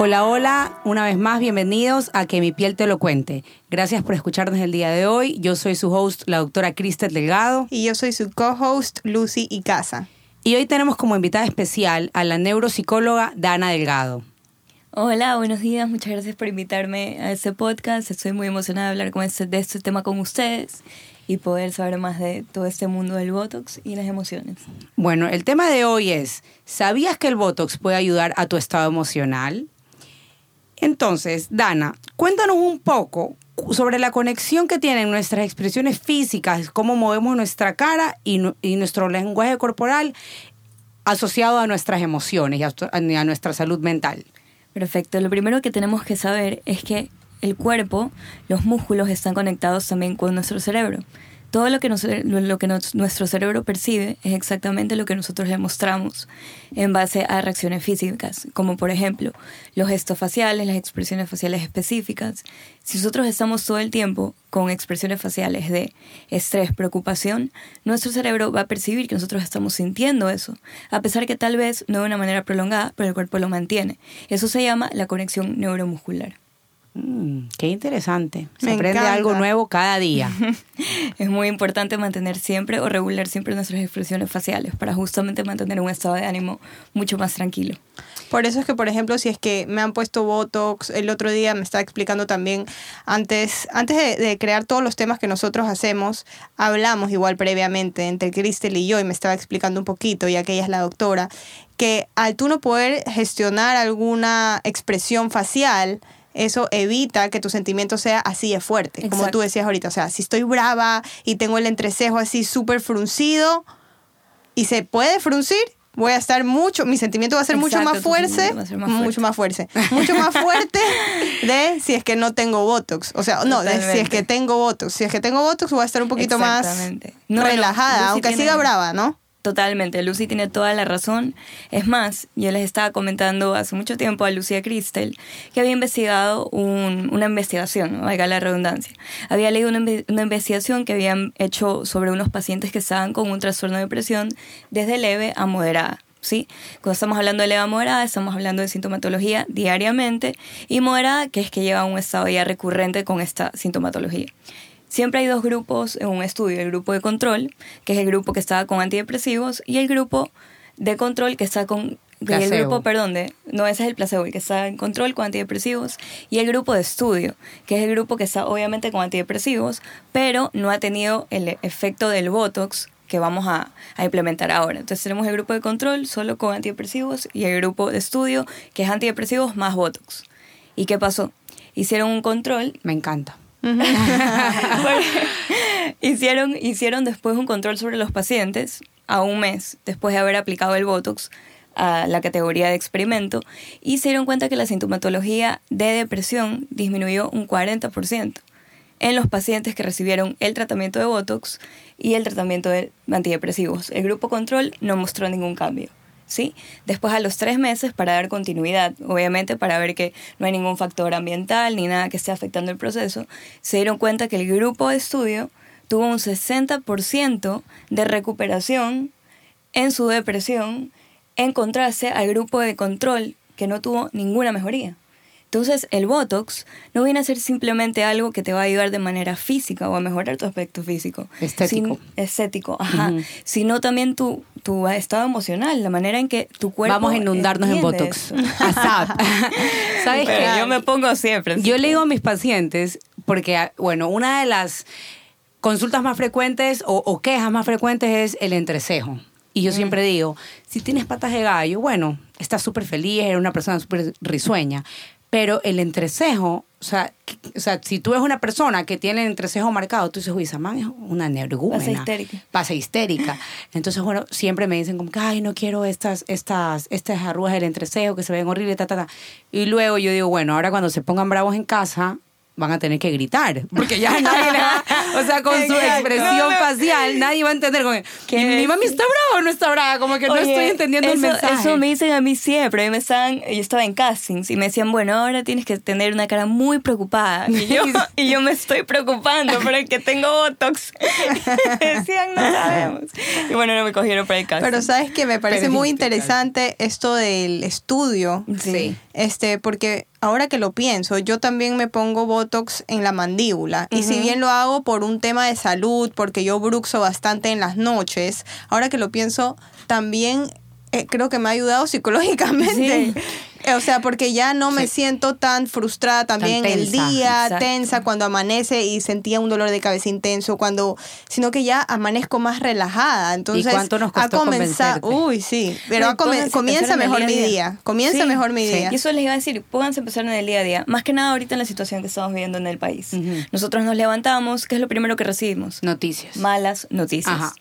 Hola, hola, una vez más bienvenidos a Que mi piel te lo cuente. Gracias por escucharnos el día de hoy. Yo soy su host, la doctora Cristel Delgado. Y yo soy su co-host, Lucy Icaza. Y hoy tenemos como invitada especial a la neuropsicóloga Dana Delgado. Hola, buenos días, muchas gracias por invitarme a este podcast. Estoy muy emocionada de hablar con este, de este tema con ustedes y poder saber más de todo este mundo del Botox y las emociones. Bueno, el tema de hoy es, ¿sabías que el Botox puede ayudar a tu estado emocional? Entonces, Dana, cuéntanos un poco sobre la conexión que tienen nuestras expresiones físicas, cómo movemos nuestra cara y, nuestro lenguaje corporal asociado a nuestras emociones y a, nuestra salud mental. Perfecto. Lo primero que tenemos que saber es que el cuerpo, los músculos están conectados también con nuestro cerebro todo lo que, nuestro cerebro percibe es exactamente lo que nosotros le mostramos en base a reacciones físicas, como por ejemplo los gestos faciales, las expresiones faciales específicas. Si nosotros estamos todo el tiempo con expresiones faciales de estrés, preocupación, nuestro cerebro va a percibir que nosotros estamos sintiendo eso, a pesar que tal vez no de una manera prolongada, pero el cuerpo lo mantiene. Eso se llama la conexión neuromuscular. Mm, qué interesante. Se aprende algo nuevo cada día. es muy importante mantener siempre o regular siempre nuestras expresiones faciales para justamente mantener un estado de ánimo mucho más tranquilo. Por eso es que, por ejemplo, si es que me han puesto Botox, el otro día me estaba explicando también, antes, antes de, de crear todos los temas que nosotros hacemos, hablamos igual previamente entre Cristel y yo y me estaba explicando un poquito, ya que ella es la doctora, que al tú no poder gestionar alguna expresión facial, eso evita que tu sentimiento sea así de fuerte, como tú decías ahorita. O sea, si estoy brava y tengo el entrecejo así súper fruncido y se puede fruncir, voy a estar mucho, mi sentimiento va a ser mucho más fuerte, mucho más fuerte, mucho más fuerte de si es que no tengo Botox. O sea, no, de si es que tengo Botox. Si es que tengo Botox, voy a estar un poquito más relajada, aunque siga brava, ¿no? Totalmente, Lucy tiene toda la razón. Es más, yo les estaba comentando hace mucho tiempo a Lucía Cristel que había investigado una investigación, valga la redundancia. Había leído una, una, investigación que habían hecho sobre unos pacientes que estaban con un trastorno de depresión desde leve a moderada. ¿Sí? Cuando estamos hablando de leve a moderada, estamos hablando de sintomatología diariamente y moderada, que es que lleva a un estado ya recurrente con esta sintomatología. Siempre hay dos grupos en un estudio, el grupo de control, que es el grupo que está con antidepresivos, y el grupo de control que está con... El grupo, perdón, de, no, ese es el placebo, el que está en control con antidepresivos, y el grupo de estudio, que es el grupo que está obviamente con antidepresivos, pero no ha tenido el efecto del Botox que vamos a, a, implementar ahora. Entonces tenemos el grupo de control solo con antidepresivos y el grupo de estudio que es antidepresivos más Botox. ¿Y qué pasó? Hicieron un control. Me encanta hicieron, hicieron después un control sobre los pacientes a un mes después de haber aplicado el Botox a la categoría de experimento y se dieron cuenta que la sintomatología de depresión disminuyó un 40% en los pacientes que recibieron el tratamiento de Botox y el tratamiento de antidepresivos. El grupo control no mostró ningún cambio. ¿Sí? Después a los tres meses para dar continuidad, obviamente para ver que no hay ningún factor ambiental ni nada que esté afectando el proceso, se dieron cuenta que el grupo de estudio tuvo un 60% de recuperación en su depresión en contraste al grupo de control que no tuvo ninguna mejoría. Entonces, el Botox no viene a ser simplemente algo que te va a ayudar de manera física o a mejorar tu aspecto físico. Estético. estético, ajá. Sino también tu, tu estado emocional, la manera en que tu cuerpo. Vamos a inundarnos en Botox. ¿Sabes qué? Yo me pongo siempre. Yo le digo a mis pacientes, porque, ah, bueno, una de las consultas más frecuentes o, o quejas más frecuentes es el entrecejo. Y yo mm. siempre digo, si tienes patas de gallo, bueno, estás súper feliz, eres una persona súper risueña. Pero el entrecejo, o sea, o sea, si tú eres una persona que tiene el entrecejo marcado, tú dices, uy, esa man es una energúmena. Pasa histérica. Pasa histérica. Entonces, bueno, siempre me dicen como que, ay, no quiero estas, estas, estas arrugas del entrecejo que se ven horribles, ta, ta, ta. Y luego yo digo, bueno, ahora cuando se pongan bravos en casa, van a tener que gritar, porque ya nadie le va, o sea, con su expresión facial, nadie va a entender como, ¿Qué ¿y mi mami está brava o no está brava? Como que no estoy entendiendo el mensaje. Eso me dicen a mí siempre. y Me estaban, yo estaba en castings y me decían, bueno, ahora tienes que tener una cara muy preocupada. Y yo, y yo me estoy preocupando por el que tengo Botox. decían, no sabemos. Y bueno, no me cogieron para el casting. Pero sabes que me parece muy interesante esto del estudio. Sí. Este, porque ahora que lo pienso, yo también me pongo Botox en la mandíbula. Y si bien lo hago por un tema de salud, porque yo bruxo bastante en las noches, ahora que lo pienso, también eh, creo que me ha ayudado psicológicamente. Sí. O sea, porque ya no me Sí. siento tan frustrada también el tensa, día, exacto. tensa, cuando amanece y sentía un dolor de cabeza intenso, cuando, sino que ya amanezco más relajada. Entonces, cuánto nos costó ha comenzado, uy, sí, pero comienza mejor mi día. día, comienza Sí, mejor mi día. Y eso les iba a decir, pónganse a empezar en el día a día. Más que nada ahorita en la situación que estamos viviendo en el país. Nosotros nos levantamos, ¿qué es lo primero que recibimos? Noticias. malas noticias. Ajá.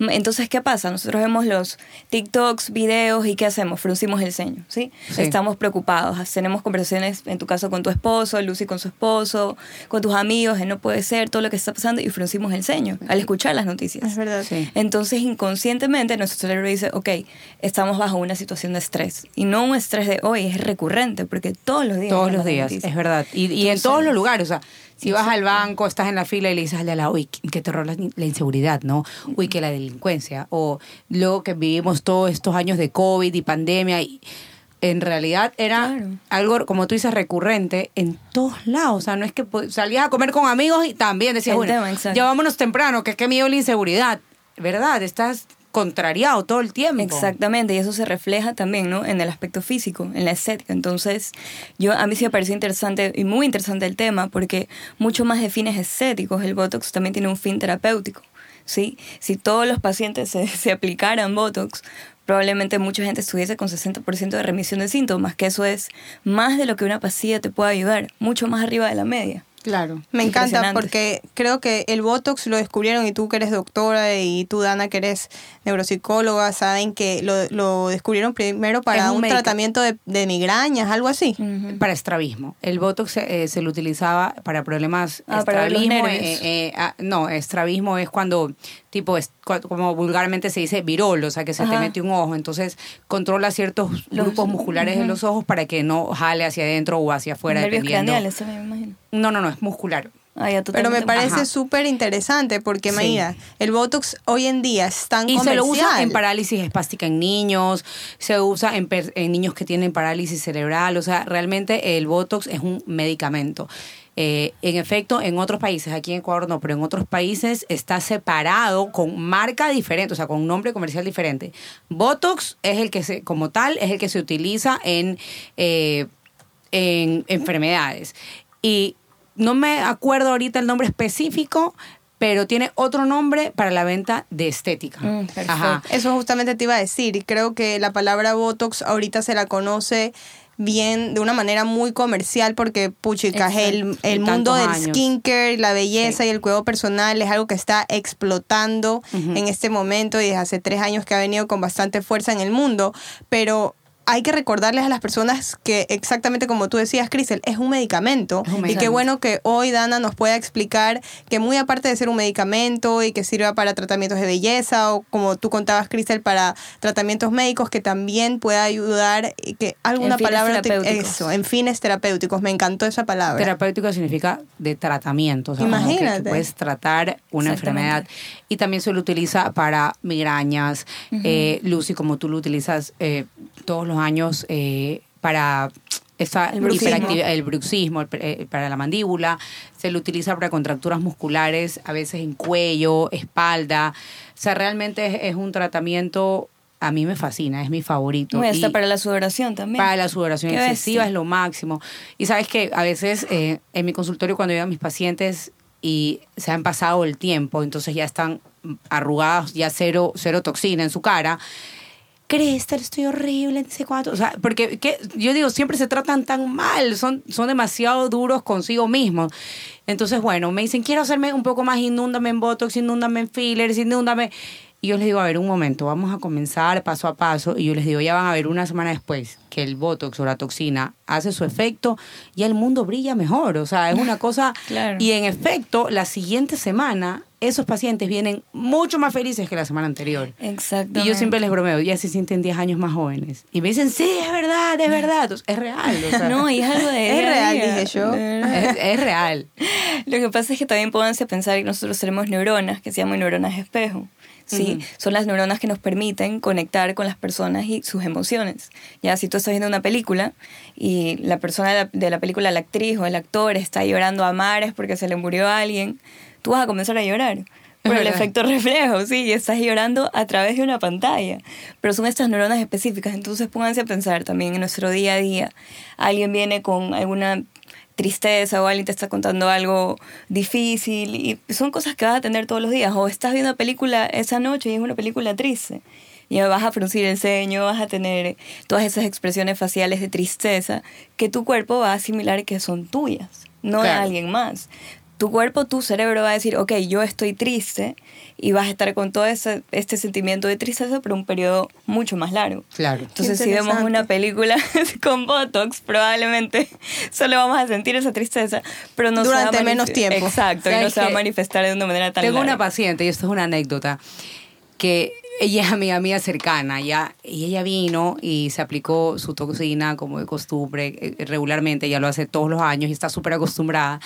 M- Entonces, ¿qué pasa? Nosotros vemos los TikToks, videos y ¿qué hacemos? Fruncimos el ceño, ¿sí? Sí. Estamos preocupados. Tenemos conversaciones, en tu caso, con tu esposo, Lucy con su esposo, con tus amigos, no puede ser, todo lo que está pasando y fruncimos el ceño al escuchar las noticias. Es verdad. Sí. Entonces, inconscientemente, nuestro cerebro dice, ok, estamos bajo una situación de estrés. Y no un estrés de hoy, es recurrente, porque todos los días. Todos los días, noticias. es verdad. Y, y en todos los lugares, o sea, si vas al banco, estás en la fila y le dices al de lado, uy, qué terror la, la inseguridad, ¿no? Uy, que la delincuencia. O luego que vivimos todos estos años de COVID y pandemia y en realidad era Claro. algo, como tú dices, recurrente en todos lados. O sea, no es que salías a comer con amigos y también decías, El bueno, tema, ya vámonos temprano, que es que miedo la inseguridad. ¿Verdad? Estás contrariado todo el tiempo. Exactamente, y eso se refleja también, ¿no? En el aspecto físico, en la estética. Entonces, yo a mí sí me pareció interesante y muy interesante el tema porque mucho más de fines estéticos, el Botox también tiene un fin terapéutico, ¿sí? Si todos los pacientes se, se aplicaran Botox, probablemente mucha gente estuviese con 60% de remisión de síntomas, que eso es más de lo que una pastilla te puede ayudar, mucho más arriba de la media. Claro. Me encanta porque creo que el Botox lo descubrieron y tú que eres doctora y tú Dana que eres neuropsicóloga saben que lo, lo descubrieron primero Es para un tratamiento de, de migrañas, algo así. Para estrabismo. El Botox se, eh, se lo utilizaba para problemas Ah, para los estrabismo. nervios. eh, eh, ah, no, estrabismo es cuando, tipo, es, como vulgarmente se dice, virol, o sea, que se te mete un ojo. Entonces, controla ciertos Los- grupos musculares de los ojos para que no jale hacia adentro o hacia afuera. Nervios dependiendo. craneales me imagino. No, no, no, es muscular. Ah, ya, Pero me parece súper interesante porque, Sí. mira, el Botox hoy en día es tan Y se lo usa comercial. en parálisis espástica en niños, se usa en, per- en niños que tienen parálisis cerebral, o sea, realmente el Botox es un medicamento. Eh, en efecto, en otros países, aquí en Ecuador no, pero en otros países está separado con marca diferente, o sea, con nombre comercial diferente. Botox es el que se, como tal, es el que se utiliza en, eh, en enfermedades. Y no me acuerdo ahorita el nombre específico, pero tiene otro nombre para la venta de estética. Mm, perfecto. Ajá. Eso justamente te iba a decir y creo que la palabra Botox ahorita se la conoce bien de una manera muy comercial porque puchica el, el mundo del años. skincare, la belleza Sí. y el cuidado personal es algo que está explotando en este momento y desde hace tres años que ha venido con bastante fuerza en el mundo, pero hay que recordarles a las personas que exactamente como tú decías, Crisel, es un medicamento. Es un Y qué medicamento. bueno que hoy Dana nos pueda explicar que muy aparte de ser un medicamento y que sirva para tratamientos de belleza o como tú contabas, Cristel, para tratamientos médicos, que también pueda ayudar y que alguna En palabra eso, en fines terapéuticos. Me encantó esa palabra. Terapéutico significa de tratamiento, o sea, como que- Imagínate. Que, puedes tratar una enfermedad. Y también se lo utiliza para migrañas. Eh, Lucy, como tú lo utilizas eh, todos los años eh, para esa El bruxismo. el bruxismo, el- eh, para la mandíbula, se lo utiliza para contracturas musculares, a veces en cuello, espalda. O sea, realmente es, es un tratamiento, a mí me fascina, es mi favorito. No, y hasta Y- para la sudoración también. para la sudoración excesiva es lo máximo. Y sabes que a veces eh, en mi consultorio cuando llegan mis pacientes y se han pasado el tiempo, entonces ya están arrugados, ya cero, cero toxina en su cara. Cristel, estoy horrible, no sé cuánto. O sea, porque yo digo, siempre se tratan tan mal, son, son demasiado duros consigo mismos. Entonces, bueno, me dicen, quiero hacerme un poco más, inúndame en Botox, inúndame en fillers, inúndame. Y yo les digo, a ver, un momento, vamos a comenzar paso a paso. Y yo les digo, ya van a ver una semana después que el Botox o la toxina hace su efecto y el mundo brilla mejor. O sea, es una cosa... Claro. Y en efecto, la siguiente semana, esos pacientes vienen mucho más felices que la semana anterior. Exacto. Y yo siempre les bromeo, ya se sienten 10 años más jóvenes. Y me dicen, sí, es verdad, es verdad. Entonces, es real. o sea, No, y es algo de. Es real, día, dije yo. es, es real. Lo que pasa es que también pónganse a pensar que nosotros tenemos neuronas que se llaman neuronas espejo. ¿Sí? Ujú. Son las neuronas que nos permiten conectar con las personas y sus emociones. Ya, si tú estás viendo una película y la persona de la, de la película, la actriz o el actor, está llorando a mares porque se le murió a alguien, tú vas a comenzar a llorar. Por el efecto reflejo, sí, y estás llorando a través de una pantalla. Pero son estas neuronas específicas, entonces pónganse a pensar también en nuestro día a día. Alguien viene con alguna tristeza o alguien te está contando algo difícil y son cosas que vas a tener todos los días. O estás viendo una película esa noche y es una película triste. Ya vas a fruncir el ceño, vas a tener todas esas expresiones faciales de tristeza que tu cuerpo va a asimilar que son tuyas, no de alguien más. Tu cuerpo, tu cerebro va a decir, ok, yo estoy triste y vas a estar con todo ese, este sentimiento de tristeza por un periodo mucho más largo. Claro. Entonces, si vemos una película con Botox, probablemente solo vamos a sentir esa tristeza, pero no se va a Durante menos tiempo. Exacto, y no ¿Sabes se va a manifestar de una manera tan Tengo una paciente, y esto es una anécdota, que ella es amiga mía cercana, ya, y ella vino y se aplicó su toxina como de costumbre, eh, regularmente, ella lo hace todos los años y está súper acostumbrada.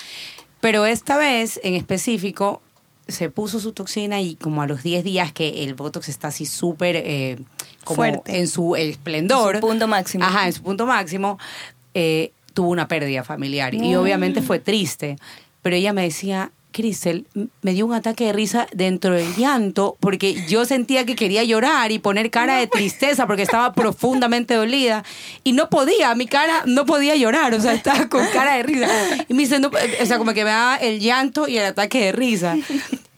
Pero esta vez, en específico, se puso su toxina y como a los 10 días que el Botox está así súper eh, Fuerte. en su esplendor. En su punto máximo. Ajá, en su punto máximo, eh, tuvo una pérdida familiar y obviamente fue triste. Pero ella me decía, Cristel, m- me dio un ataque de risa dentro del llanto porque yo sentía que quería llorar y poner cara de tristeza porque estaba profundamente dolida y no podía, mi cara no podía llorar, o sea, estaba con cara de risa. Y me dice, no, o sea, como que me daba el llanto y el ataque de risa.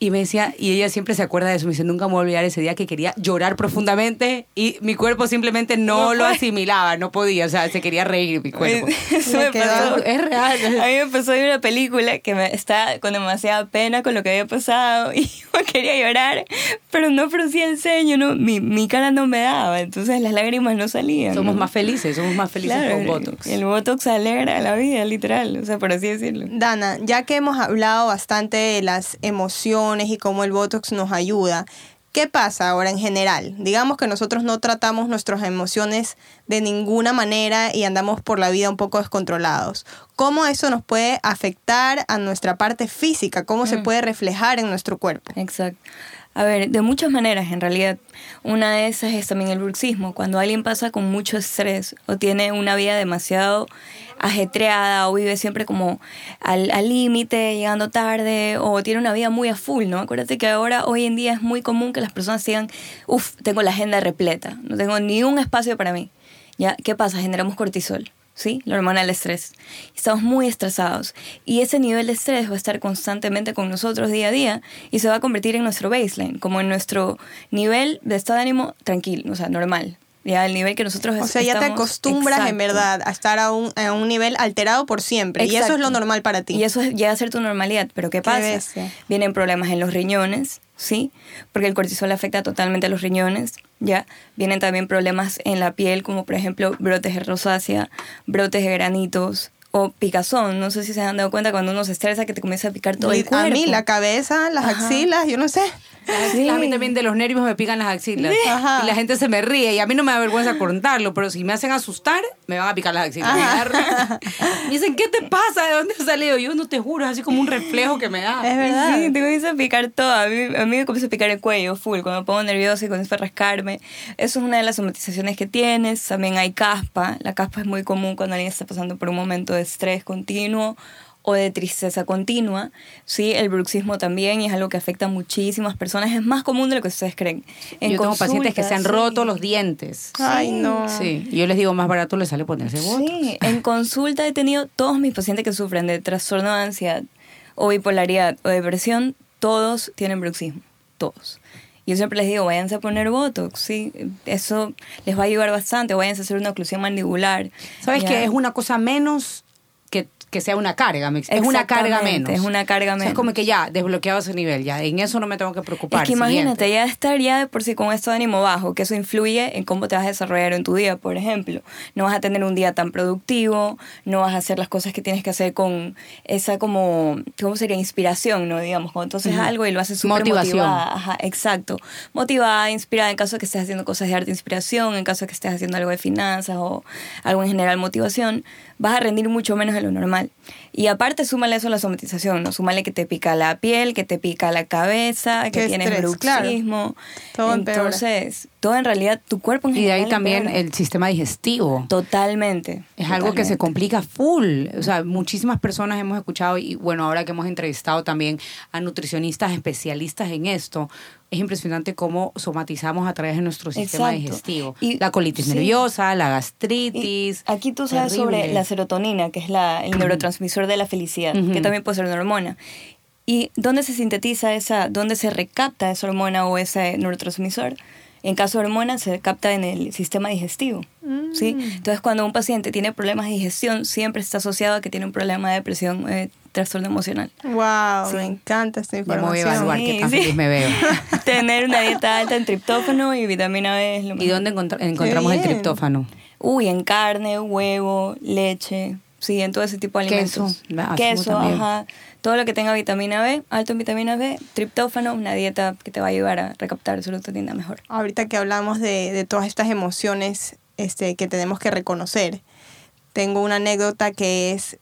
Y me decía, y ella siempre se acuerda de eso, me dice, nunca me voy a olvidar ese día que quería llorar profundamente y mi cuerpo simplemente no, No lo asimilaba, no podía, o sea, se quería reír mi cuerpo. Eso me pasó. Es real. A mí me pasó de una película que me estaba con demasiada pena con lo que había pasado y yo quería llorar, pero no fruncía el ceño, no, mi, mi cara no me daba, entonces las lágrimas no salían. Somos ¿no? más felices, somos más felices Claro, con Botox. El Botox alegra la vida, literal, o sea, por así decirlo. Dana, ya que hemos hablado bastante de las emociones y cómo el Botox nos ayuda, ¿qué pasa ahora en general? Digamos que nosotros no tratamos nuestras emociones de ninguna manera y andamos por la vida un poco descontrolados. ¿Cómo eso nos puede afectar a nuestra parte física? ¿Cómo se puede reflejar en nuestro cuerpo? Exacto. A ver, de muchas maneras en realidad. Una de esas es también el bruxismo. Cuando alguien pasa con mucho estrés o tiene una vida demasiado ajetreada o vive siempre como al límite, llegando tarde o tiene una vida muy a full, ¿no? Acuérdate que ahora, hoy en día es muy común que las personas digan, uff, tengo la agenda repleta, no tengo ni un espacio para mí. ¿Ya? ¿Qué pasa? Generamos cortisol. ¿Sí? La hormona del estrés. Estamos muy estresados y ese nivel de estrés va a estar constantemente con nosotros día a día y se va a convertir en nuestro baseline, como en nuestro nivel de estado de ánimo tranquilo, o sea, normal. Ya el nivel que nosotros O sea, ya te acostumbras en verdad a estar a un, a un nivel alterado por siempre. Y eso es lo normal para ti. Y eso es- llega a ser tu normalidad. Pero ¿qué pasa? Vienen problemas en los riñones, ¿sí? Porque el cortisol afecta totalmente a los riñones, ¿ya? Vienen también problemas en la piel, como por ejemplo brotes de rosácea, brotes de granitos o picazón. No sé si se han dado cuenta cuando uno se estresa que te comienza a picar todo el a cuerpo. mí la cabeza, las Ajá. axilas, yo no sé. Sí. A mí también de los nervios me pican las axilas. Ajá. Y la gente se me ríe. Y a mí no me da vergüenza contarlo, pero si me hacen asustar, me van a picar las axilas. Agarran. Me dicen, ¿qué te pasa? ¿De dónde has salido? Yo no te juro, es así como un reflejo que me da. Es verdad. Sí, te comienza a picar todo. A mí, a mí me comienza a picar el cuello full cuando me pongo nerviosa y comienzo a rascarme. Eso es una de las somatizaciones que tienes. También hay caspa. La caspa es muy común cuando alguien está pasando por un momento de estrés continuo o de tristeza continua. Sí, el bruxismo también y es algo que afecta a muchísimas personas. Es más común de lo que ustedes creen. En yo tengo pacientes que se han consultas, roto sí. los dientes. Ay, no. Sí, yo les digo, más barato les sale ponerse botox. Sí, en consulta he tenido todos mis pacientes que sufren de trastorno de ansiedad o bipolaridad o depresión, todos tienen bruxismo, todos. Yo siempre les digo, váyanse a poner Botox, sí, eso les va a ayudar bastante, váyanse a hacer una oclusión mandibular. ¿Sabes qué? Es una cosa menos que, sea una carga. Es una carga menos. es una carga O sea, menos. es como que ya, desbloqueado ese nivel, ya. En eso no me tengo que preocupar. Es que imagínate, siguiente. ya estar ya de por sí con esto de ánimo bajo, que eso influye en cómo te vas a desarrollar en tu día, por ejemplo. No vas a tener un día tan productivo, no vas a hacer las cosas que tienes que hacer con esa como, ¿cómo sería? Inspiración, ¿no? Digamos, cuando tú haces algo y lo haces súper Motivación. motivada. Ajá, exacto. Motivada, inspirada, en caso de que estés haciendo cosas de arte, inspiración, en caso de que estés haciendo algo de finanzas o algo en general, motivación, vas a rendir mucho menos de lo normal. Y aparte, súmale eso a la somatización, ¿no? Súmale que te pica la piel, que te pica la cabeza, que Qué tienes estrés, claro. bruxismo. Todo empeora. Entonces, todo en realidad, tu cuerpo en Y de ahí también empeora. el sistema digestivo. Totalmente. Es algo que se complica full. O sea, muchísimas personas hemos escuchado y bueno, ahora que hemos entrevistado también a nutricionistas especialistas en esto, es impresionante cómo somatizamos a través de nuestro sistema Exacto. digestivo. Y- la colitis sí. nerviosa, la Y gastritis. aquí tú sabes sobre la serotonina, que es la, el neurotransmisor de la felicidad, Ujú. que también puede ser una hormona. ¿Y dónde se sintetiza esa, dónde se recapta esa hormona o ese neurotransmisor? En caso de hormona, se capta en el sistema digestivo. ¿sí? Entonces, cuando un paciente tiene problemas de digestión, siempre está asociado a que tiene un problema de depresión, eh, trastorno emocional. Wow, Sí. me encanta esta Ya me voy a información. evaluar Sí, qué tan sí. feliz me veo. Tener una dieta alta en triptófano y vitamina B es lo ¿Y mejor. dónde encontra- encontramos el triptófano? Uy, en carne, huevo, leche, sí, en todo ese tipo de Queso, alimentos. asumo Queso, ajá. Todo lo que tenga vitamina B, alto en vitamina B, triptófano, una dieta que te va a ayudar a recaptar serotonina mejor. Ahorita que hablamos de, de todas estas emociones este, que tenemos que reconocer, tengo una anécdota que es,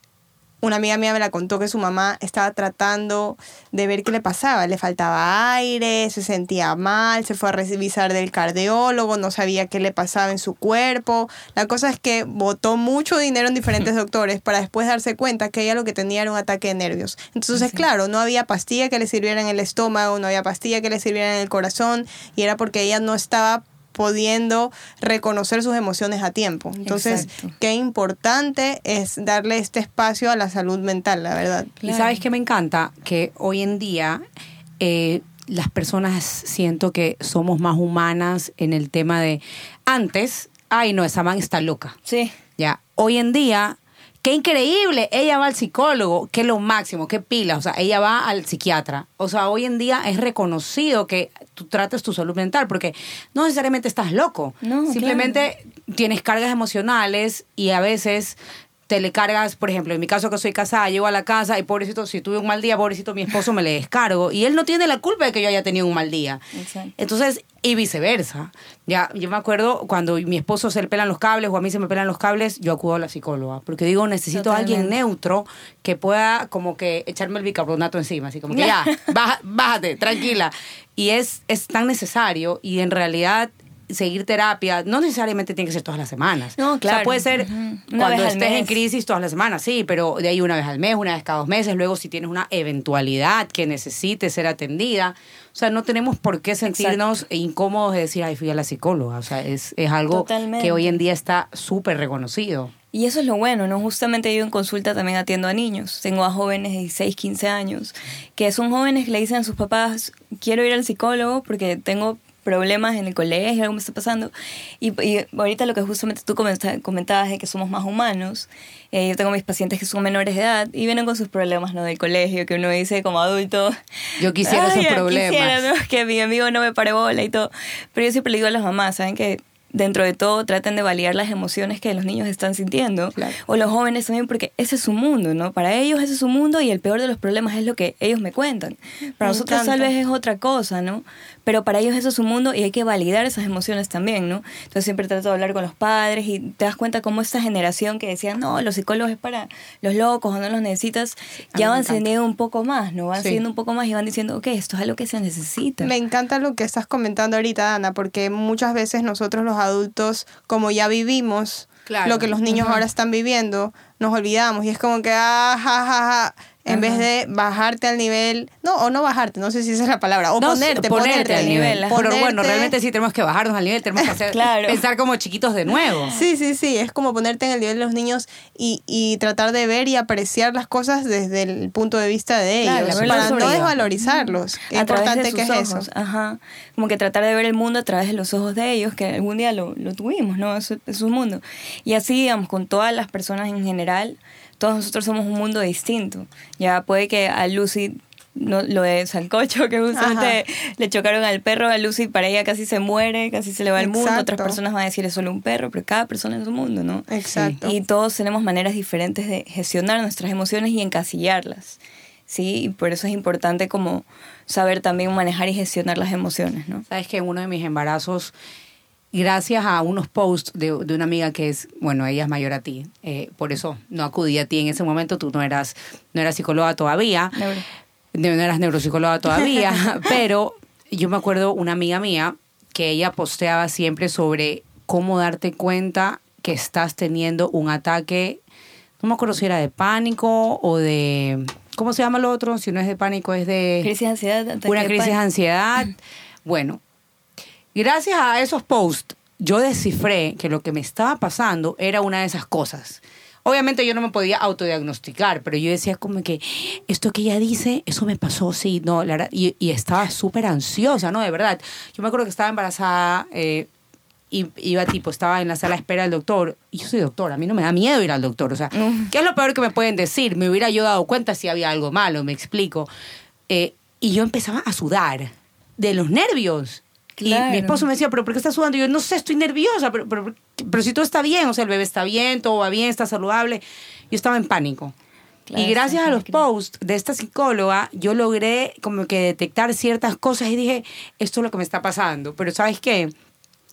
una amiga mía me la contó que su mamá estaba tratando de ver qué le pasaba, le faltaba aire, se sentía mal, se fue a revisar del cardiólogo, no sabía qué le pasaba en su cuerpo. La cosa es que botó mucho dinero en diferentes doctores para después darse cuenta que ella lo que tenía era un ataque de nervios. Entonces, Sí. claro, no había pastilla que le sirviera en el estómago, no había pastilla que le sirviera en el corazón y era porque ella no estaba pudiendo reconocer sus emociones a tiempo. Entonces, Exacto. qué importante es darle este espacio a la salud mental, la verdad. Y sabes que me encanta que hoy en día eh, las personas siento que somos más humanas en el tema de antes, ay no, esa man está loca. Sí, Ya, hoy en día, qué increíble, ella va al psicólogo, qué lo máximo, qué pila, o sea, ella va al psiquiatra. O sea, hoy en día es reconocido que tú trates tu salud mental, porque no necesariamente estás loco, No, simplemente tienes cargas emocionales y a veces te le cargas, por ejemplo, en mi caso que soy casada, llego a la casa y pobrecito, si tuve un mal día, pobrecito, mi esposo me le descargo y él no tiene la culpa de que yo haya tenido un mal día. Exacto. Entonces, y viceversa. Ya, yo me acuerdo cuando mi esposo se le pelan los cables o a mí se me pelan los cables, yo acudo a la psicóloga. Porque digo, necesito a alguien neutro que pueda como que echarme el bicarbonato encima. Así como que ya, baja- bájate, tranquila. Y es, es tan necesario y en realidad seguir terapia no necesariamente tiene que ser todas las semanas. No, O sea, claro. puede ser cuando estés en crisis todas las semanas, sí, pero de ahí una vez al mes, una vez cada dos meses, luego si tienes una eventualidad que necesite ser atendida. O sea, no tenemos por qué sentirnos incómodos de decir, ay, fui a la psicóloga. O sea, es, es algo Totalmente. que hoy en día está súper reconocido. Y eso es lo bueno, ¿no? Justamente yo en consulta también atiendo a niños. Tengo a jóvenes de 16, 15 años, que son jóvenes que le dicen a sus papás, quiero ir al psicólogo porque tengo problemas en el colegio, algo me está pasando. Y, y ahorita lo que justamente tú comenta- comentabas de que somos más humanos, eh, yo tengo mis pacientes que son menores de edad y vienen con sus problemas, ¿no? Del colegio, que uno dice como adulto. Yo quisiera "Ay, esos problemas". quisiera, ¿no? Que mi amigo no me pare bola y todo. Pero yo siempre le digo a las mamás, ¿saben que Dentro de todo, traten de validar las emociones que los niños están sintiendo. Claro. O los jóvenes también, porque ese es su mundo, ¿no? Para ellos ese es su mundo y el peor de los problemas es lo que ellos me cuentan. Para Me nosotros tal encanta. vez es otra cosa, ¿no? Pero para ellos eso es su mundo y hay que validar esas emociones también, ¿no? Entonces siempre trato de hablar con los padres y te das cuenta cómo esta generación que decían, no, los psicólogos es para los locos o no los necesitas, mí ya van cediendo un poco más, ¿no? Van Sí. cediendo un poco más y van diciendo, ok, esto es algo que se necesita. Me encanta lo que estás comentando ahorita, Ana, porque muchas veces nosotros los adultos, como ya vivimos Claro. lo que los niños ahora están viviendo, nos olvidamos. Y es como que, ah, ja, ja, ja, en vez de bajarte al nivel, no, o no bajarte, no sé si esa es la palabra, o No, ponerte, ponerte al nivel. ajá. Pero bueno, ponerte- realmente sí tenemos que bajarnos al nivel, tenemos que hacer, Claro. pensar como chiquitos de nuevo. Sí, sí, sí, es como ponerte en el nivel de los niños y, y tratar de ver y apreciar las cosas desde el punto de vista de Claro, ellos, para no desvalorizarlos. A través importante de que sus es ojos. eso. Ajá. Como que tratar de ver el mundo a través de los ojos de ellos, que algún día lo, lo tuvimos, ¿no? Es su mundo. Y así, digamos, con todas las personas en general, todos nosotros somos un mundo distinto. Ya puede que a Lucy no, lo de Sancocho, que justamente le chocaron al perro, a Lucy para ella casi se muere, casi se le va el mundo, otras personas van a decir es solo un perro, pero cada persona es un mundo, ¿no? Exacto. Y todos tenemos maneras diferentes de gestionar nuestras emociones y encasillarlas, ¿sí? Y por eso es importante como saber también manejar y gestionar las emociones, ¿no? Sabes que en uno de mis embarazos gracias a unos posts de, de, una amiga que es, bueno, ella es mayor a ti, eh, por eso no acudí a ti en ese momento, tú no eras, no eras psicóloga todavía, no, no eras neuropsicóloga todavía, pero yo me acuerdo una amiga mía que ella posteaba siempre sobre cómo darte cuenta que estás teniendo un ataque, no me acuerdo si era de pánico o de, ¿cómo se llama lo otro? Si no es de pánico, es de... Crisis de ansiedad. Una crisis de ansiedad. Bueno, gracias a esos posts, yo descifré que lo que me estaba pasando era una de esas cosas. Obviamente yo no me podía autodiagnosticar, pero yo decía como que esto que ella dice, eso me pasó, sí, no, la verdad, y, y estaba súper ansiosa, ¿no? De verdad. Yo me acuerdo que estaba embarazada eh, y iba tipo, estaba en la sala de espera del doctor, y yo soy doctora, a mí no me da miedo ir al doctor, o sea, ¿qué es lo peor que me pueden decir? Me hubiera yo dado cuenta si había algo malo, me explico. Eh, y yo empezaba a sudar de los nervios. Claro. Y mi esposo me decía, ¿pero por qué estás sudando? Y yo, no sé, estoy nerviosa, pero, pero, pero, si todo está bien, o sea, el bebé está bien, todo va bien, está saludable. Yo estaba en pánico. Claro, y gracias a los posts de esta psicóloga, yo logré como que detectar ciertas cosas y dije, esto es lo que me está pasando. Pero ¿sabes qué?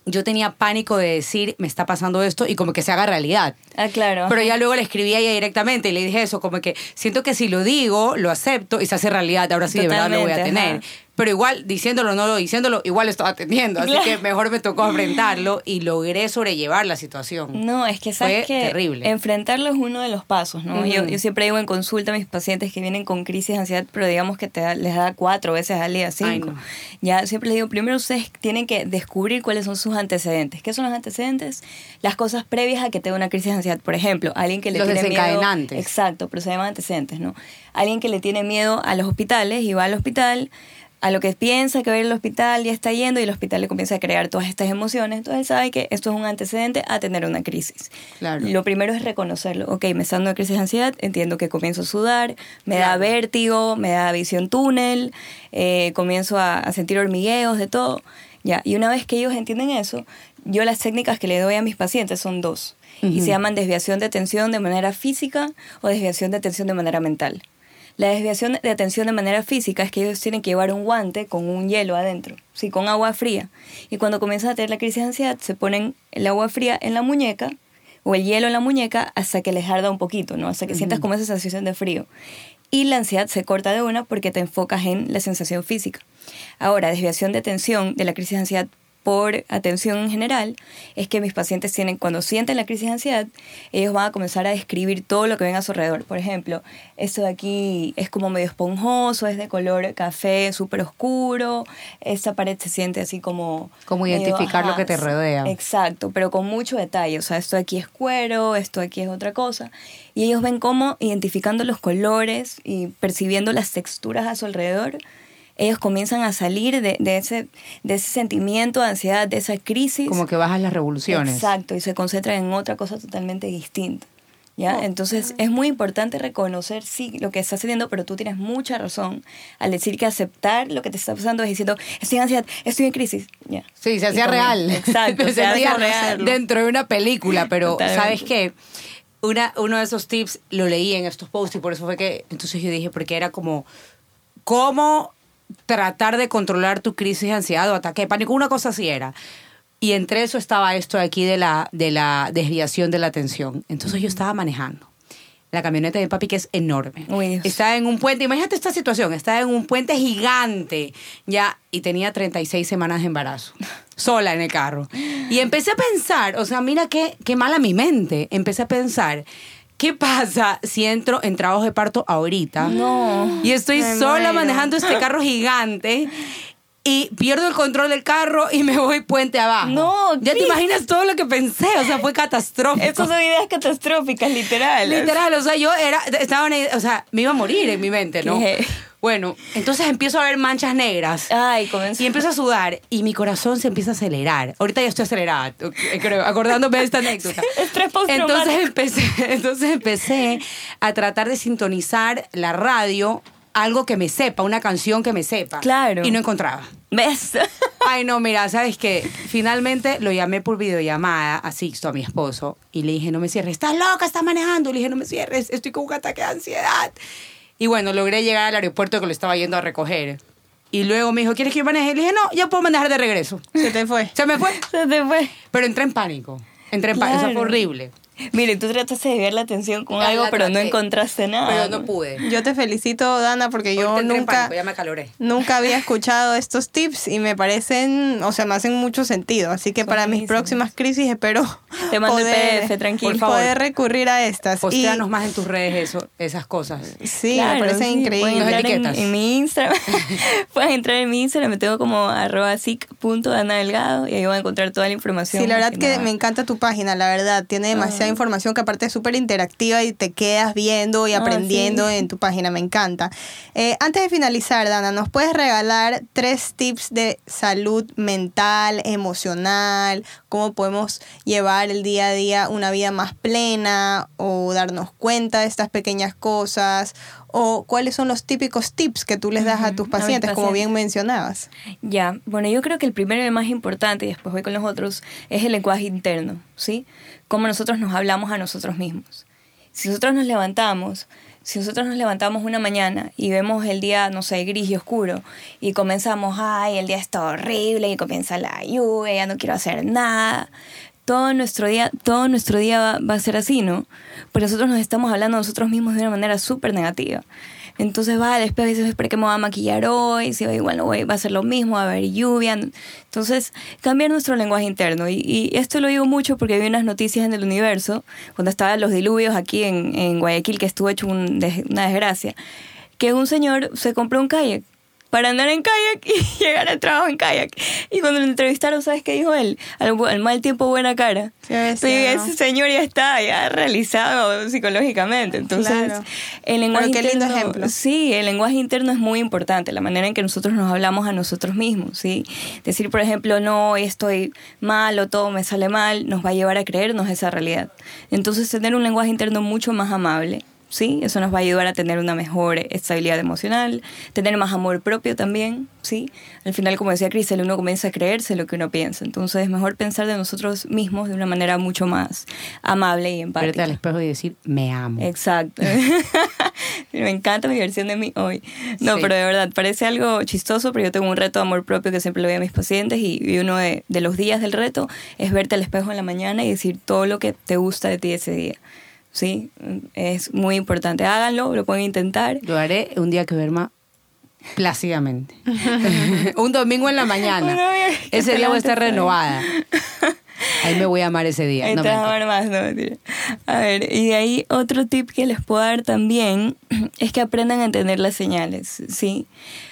yo tenía pánico de decir, me está pasando esto y como que se haga realidad. Ah, claro. Pero ya luego le escribí a ella directamente y le dije eso, como que siento que si lo digo, lo acepto y se hace realidad, ahora sí Totalmente, de verdad lo voy a tener. Ajá. Pero igual, diciéndolo o no lo diciéndolo, igual estaba teniendo. Así que mejor me tocó enfrentarlo y logré sobrellevar la situación. No, es que sabes Fue que terrible. enfrentarlo es uno de los pasos, ¿no? Yo, yo siempre digo en consulta a mis pacientes que vienen con crisis de ansiedad, pero digamos que te da- les da cuatro veces al día, cinco. Ay, no. Ya siempre les digo, primero ustedes tienen que descubrir cuáles son sus antecedentes. ¿Qué son los antecedentes? Las cosas previas a que tenga una crisis de ansiedad. Por ejemplo, alguien que le Los tiene miedo... Exacto, pero se llaman antecedentes, ¿no? Alguien que le tiene miedo a los hospitales y va al hospital, a lo que piensa que va a ir al hospital, ya está yendo y el hospital le comienza a crear todas estas emociones. Entonces sabe que esto es un antecedente a tener una crisis. Claro. Lo primero es reconocerlo. Ok, me está dando una crisis de ansiedad, entiendo que comienzo a sudar, me da vértigo, me da visión túnel, eh, comienzo a, a sentir hormigueos, de todo. Ya, y una vez que ellos entienden eso, yo las técnicas que le doy a mis pacientes son dos. Y se llaman desviación de atención de manera física o desviación de atención de manera mental. La desviación de atención de manera física es que ellos tienen que llevar un guante con un hielo adentro, sí, con agua fría. Y cuando comienzan a tener la crisis de ansiedad, se ponen el agua fría en la muñeca o el hielo en la muñeca hasta que les arda un poquito, ¿no? Hasta que sientas como esa sensación de frío. Y la ansiedad se corta de una porque te enfocas en la sensación física. Ahora, desviación de atención de la crisis de ansiedad por atención en general es que mis pacientes tienen, cuando sienten la crisis de ansiedad, ellos van a comenzar a describir todo lo que ven a su alrededor. Por ejemplo, esto de aquí es como medio esponjoso, es de color café súper oscuro, esta pared se siente así como... Como medio, identificar lo que te rodea. Exacto, pero con mucho detalle. O sea, esto de aquí es cuero, esto de aquí es otra cosa. Y ellos ven cómo, identificando los colores y percibiendo las texturas a su alrededor, ellos comienzan a salir de, de ese, de ese sentimiento de ansiedad, de esa crisis. Como que bajas las revoluciones. Exacto, y se concentran en otra cosa totalmente distinta. ¿Ya? Oh. Entonces es muy importante reconocer sí lo que está sucediendo, pero tú tienes mucha razón al decir que aceptar lo que te está pasando es diciendo, estoy en ansiedad, estoy en crisis. Ya. Sí, se hacía real. Exacto, se, se hacía real. dentro de una película, pero Totalmente. ¿sabes qué? Una, uno de esos tips lo leí en estos posts y por eso fue que entonces yo dije, porque era como, ¿cómo tratar de controlar tu crisis de ansiedad o ataque de pánico? Una cosa así era. Y entre eso estaba esto de aquí de la, de la desviación de la atención. Entonces yo estaba manejando la camioneta de mi papi que es enorme. Uy. Está en un puente, imagínate esta situación, está en un puente gigante, ya, y tenía 36 semanas de embarazo, sola en el carro. Y empecé a pensar, o sea, mira qué, qué mala mi mente, empecé a pensar, ¿qué pasa si entro en trabajo de parto ahorita? No. Y estoy sola muero. manejando este carro gigante. Y pierdo el control del carro y me voy puente abajo. No, Ya te imaginas todo lo que pensé. O sea, fue catastrófico. Estas son ideas catastróficas, literal. Literal, o sea, yo era, estaba o sea, me iba a morir en mi mente, ¿no? ¿Qué? Bueno, entonces empiezo a ver manchas negras. Ay, comenzó. Y empiezo a sudar y mi corazón se empieza a acelerar. Ahorita ya estoy acelerada, creo, acordándome de esta anécdota. Estrés. Entonces empecé, entonces empecé a tratar de sintonizar la radio, algo que me sepa, una canción que me sepa. Claro. Y no encontraba. ¿Ves? Ay, no, mira, ¿sabes qué? Finalmente lo llamé por videollamada a Sixto, a mi esposo, y le dije, no me cierres, estás loca, estás manejando. Le dije, no me cierres, estoy con un ataque de ansiedad. Y bueno, logré llegar al aeropuerto que lo estaba yendo a recoger. Y luego me dijo, ¿quieres que yo maneje? Le dije, no, ya puedo manejar de regreso. Se te fue. Se me fue. Se te fue. Pero entré en pánico. Entré en pánico. Eso fue horrible. Mire, tú trataste de desviar la atención con Ya algo, pero no encontraste nada. Pero no pude. Yo te felicito, Dana, porque yo nunca, pánico, ya me acaloré. nunca había escuchado estos tips y me parecen, o sea, me hacen mucho sentido. Así que Son para mis próximas crisis espero Te mando el poder, PDF, tranquilo. Por favor. poder recurrir a estas. Postéanos Y- más en tus redes eso, esas cosas. Sí, Claro, me parecen sí, Pueden increíbles. Entrar en, etiquetas. en mi Instagram. pueden entrar en mi Instagram, me tengo como arroba delgado y ahí van a encontrar toda la información. Sí, la verdad que nada. me encanta tu página, la verdad. Tiene demasiada Información que aparte es súper interactiva y te quedas viendo y Ah, aprendiendo sí. en tu página, me encanta. Eh, antes de finalizar, Dana, ¿nos puedes regalar tres tips de salud mental, emocional? ¿Cómo podemos llevar el día a día una vida más plena o darnos cuenta de estas pequeñas cosas? ¿O cuáles son los típicos tips que tú les das a Ujú, tus a mis pacientes, como bien mencionabas? Ya, bueno, yo creo que el primero y el más importante, y después voy con los otros, es el lenguaje interno, ¿sí? Cómo nosotros nos hablamos a nosotros mismos. Si nosotros nos levantamos, si nosotros nos levantamos una mañana y vemos el día, no sé, gris y oscuro, y comenzamos, ay, el día está horrible, y comienza la lluvia, ya no quiero hacer nada, todo nuestro día, todo nuestro día va, va a ser así, ¿no? Porque nosotros nos estamos hablando a nosotros mismos de una manera súper negativa. Entonces va al espejo y dices, ¿para qué me voy a maquillar hoy? Si igual no voy, va a ser lo mismo, va a haber lluvia. Entonces, cambiar nuestro lenguaje interno. Y, esto lo digo mucho porque vi unas noticias en el universo, cuando estaban los diluvios aquí en, Guayaquil, que estuvo hecho una desgracia, que un señor se compró un kayak para andar en kayak y llegar al trabajo en kayak. Y cuando lo entrevistaron, ¿sabes qué dijo él? Al, mal tiempo, buena cara. Pero ¿no? ese señor ya está ya realizado psicológicamente. Entonces, Claro. el lenguaje Pero qué lindo interno, ejemplo. Sí, el lenguaje interno es muy importante, la manera en que nosotros nos hablamos a nosotros mismos, ¿sí? Decir, por ejemplo, no, estoy mal o todo me sale mal, nos va a llevar a creernos esa realidad. Entonces, tener un lenguaje interno mucho más amable, ¿sí? Eso nos va a ayudar a tener una mejor estabilidad emocional, tener más amor propio también, ¿sí? Al final, como decía Cristel, uno comienza a creerse lo que uno piensa. Entonces, es mejor pensar de nosotros mismos de una manera mucho más amable y Verte empática. al espejo y decir, me amo. Exacto. Me encanta mi versión de mí hoy. No, Sí. pero de verdad, parece algo chistoso, pero yo tengo un reto de amor propio que siempre le doy a mis pacientes y, y uno de, de los días del reto es verte al espejo en la mañana y decir todo lo que te gusta de ti ese día. ¿Sí? Es muy importante. Háganlo, lo pueden intentar. Lo haré un día que duerma plácidamente. un domingo en la mañana. Ese día voy a estar renovada. Ahí me voy a amar ese día. No, amar más, no mentira. A ver, y de ahí otro tip que les puedo dar también es que aprendan a entender las señales, ¿sí?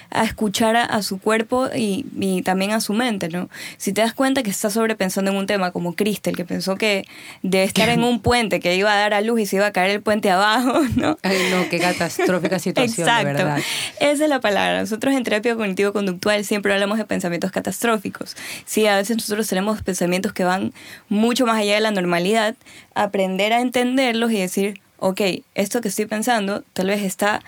A escuchar a, a su cuerpo y, y también a su mente, ¿no? Si te das cuenta que estás sobrepensando en un tema como Crystal, que pensó que de estar en un puente que iba a dar a luz y se iba a caer el puente abajo, ¿no? Ay, no, qué catastrófica situación, Exacto. de verdad. Esa es la palabra. Nosotros en terapia cognitivo-conductual siempre hablamos de pensamientos catastróficos. Sí, a veces nosotros tenemos pensamientos que van mucho más allá de la normalidad. Aprender a entenderlos y decir, ok, esto que estoy pensando tal vez está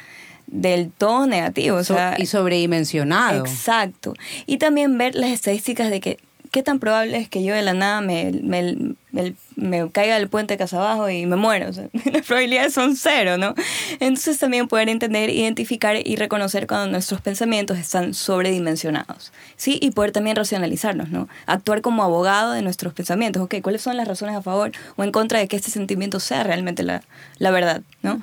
del todo negativo. O sea, y sobredimensionado. Exacto. Y también ver las estadísticas de que qué tan probable es que yo de la nada me, me, me- me caiga del puente casa abajo y me muero. O sea, las probabilidades son cero, ¿no? Entonces también poder entender, identificar y reconocer cuando nuestros pensamientos están sobredimensionados. ¿Sí? Y poder también racionalizarlos, ¿no? Actuar como abogado de nuestros pensamientos. Ok, ¿cuáles son las razones a favor o en contra de que este sentimiento sea realmente la, la verdad, ¿no?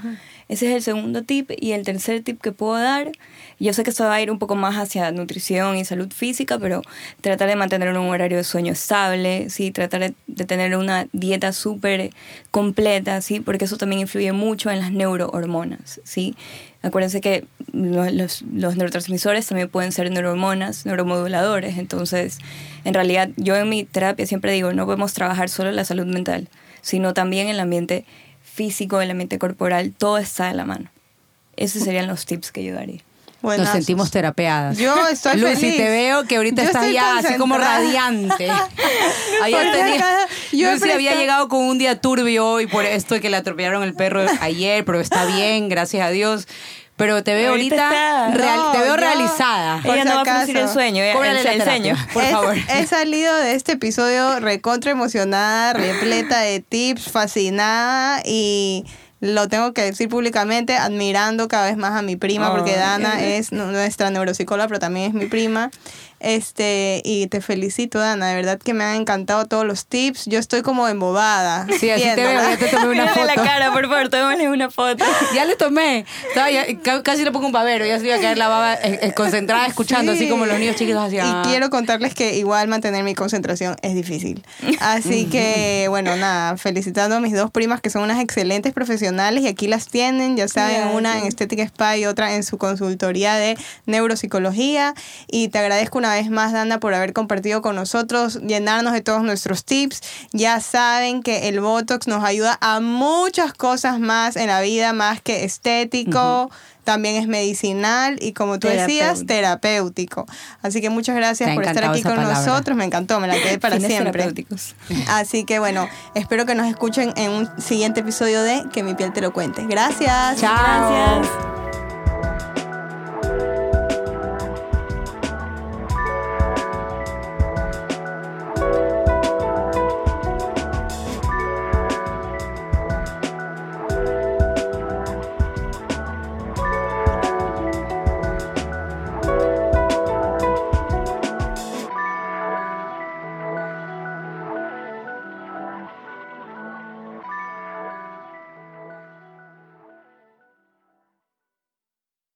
Ese es el segundo tip. Y el tercer tip que puedo dar, yo sé que esto va a ir un poco más hacia nutrición y salud física, pero tratar de mantener un horario de sueño estable, ¿sí? tratar de, de tener una dieta súper completa, ¿sí? porque eso también influye mucho en las neurohormonas. ¿sí? Acuérdense que lo- los, neurotransmisores también pueden ser neurohormonas, neuromoduladores. Entonces, en realidad, yo en mi terapia siempre digo, no podemos trabajar solo en la salud mental, sino también el ambiente físico, el ambiente corporal, todo está de la mano. Esos serían los tips que yo daría. Nos sentimos terapeadas. Yo estoy Lucy, feliz. te veo que ahorita Yo estás ya así como radiante. Ayer tenía- yo Lucy había llegado con un día turbio hoy por esto de que le atropellaron el perro ayer, pero está bien, gracias a Dios. Pero te veo Ahorita ahorita, está. real- No, te veo yo- realizada. Ella no va a producir el sueño, ella- el, sueño. por favor. He salido de este episodio recontra emocionada, repleta de tips, fascinada y lo tengo que decir públicamente, admirando cada vez más a mi prima, porque. Dana es nu- nuestra neuropsicóloga, pero también es mi prima. Este, y te felicito, Dana, de verdad que me han encantado todos los tips. Yo estoy como embobada. Sí, así te veo, ya te tomé una foto. la cara, por favor, tomémosle una foto. Ya le tomé. Ya- casi le pongo un babero. Ya se iba a caer la baba eh, eh, concentrada escuchando, Sí. así como los niños chiquitos hacían. Y quiero contarles que igual mantener mi concentración es difícil. Así que, bueno, nada, felicitando a mis dos primas que son unas excelentes profesionales y aquí las tienen, ya saben, Gracias. una en Estética Spa y otra en su consultoría de neuropsicología. Y te agradezco una vez más, Dana, por haber compartido con nosotros, llenarnos de todos nuestros tips. Ya saben que el Botox nos ayuda a muchas cosas más en la vida, más que estético. También es medicinal y como tú decías, Terapéutico. Así que muchas gracias por estar aquí con palabra. nosotros. Me encantó, me la quedé para siempre. terapéuticos. Así que bueno, espero que nos escuchen en un siguiente episodio de Que mi piel te lo cuente. Gracias. Chao. Gracias.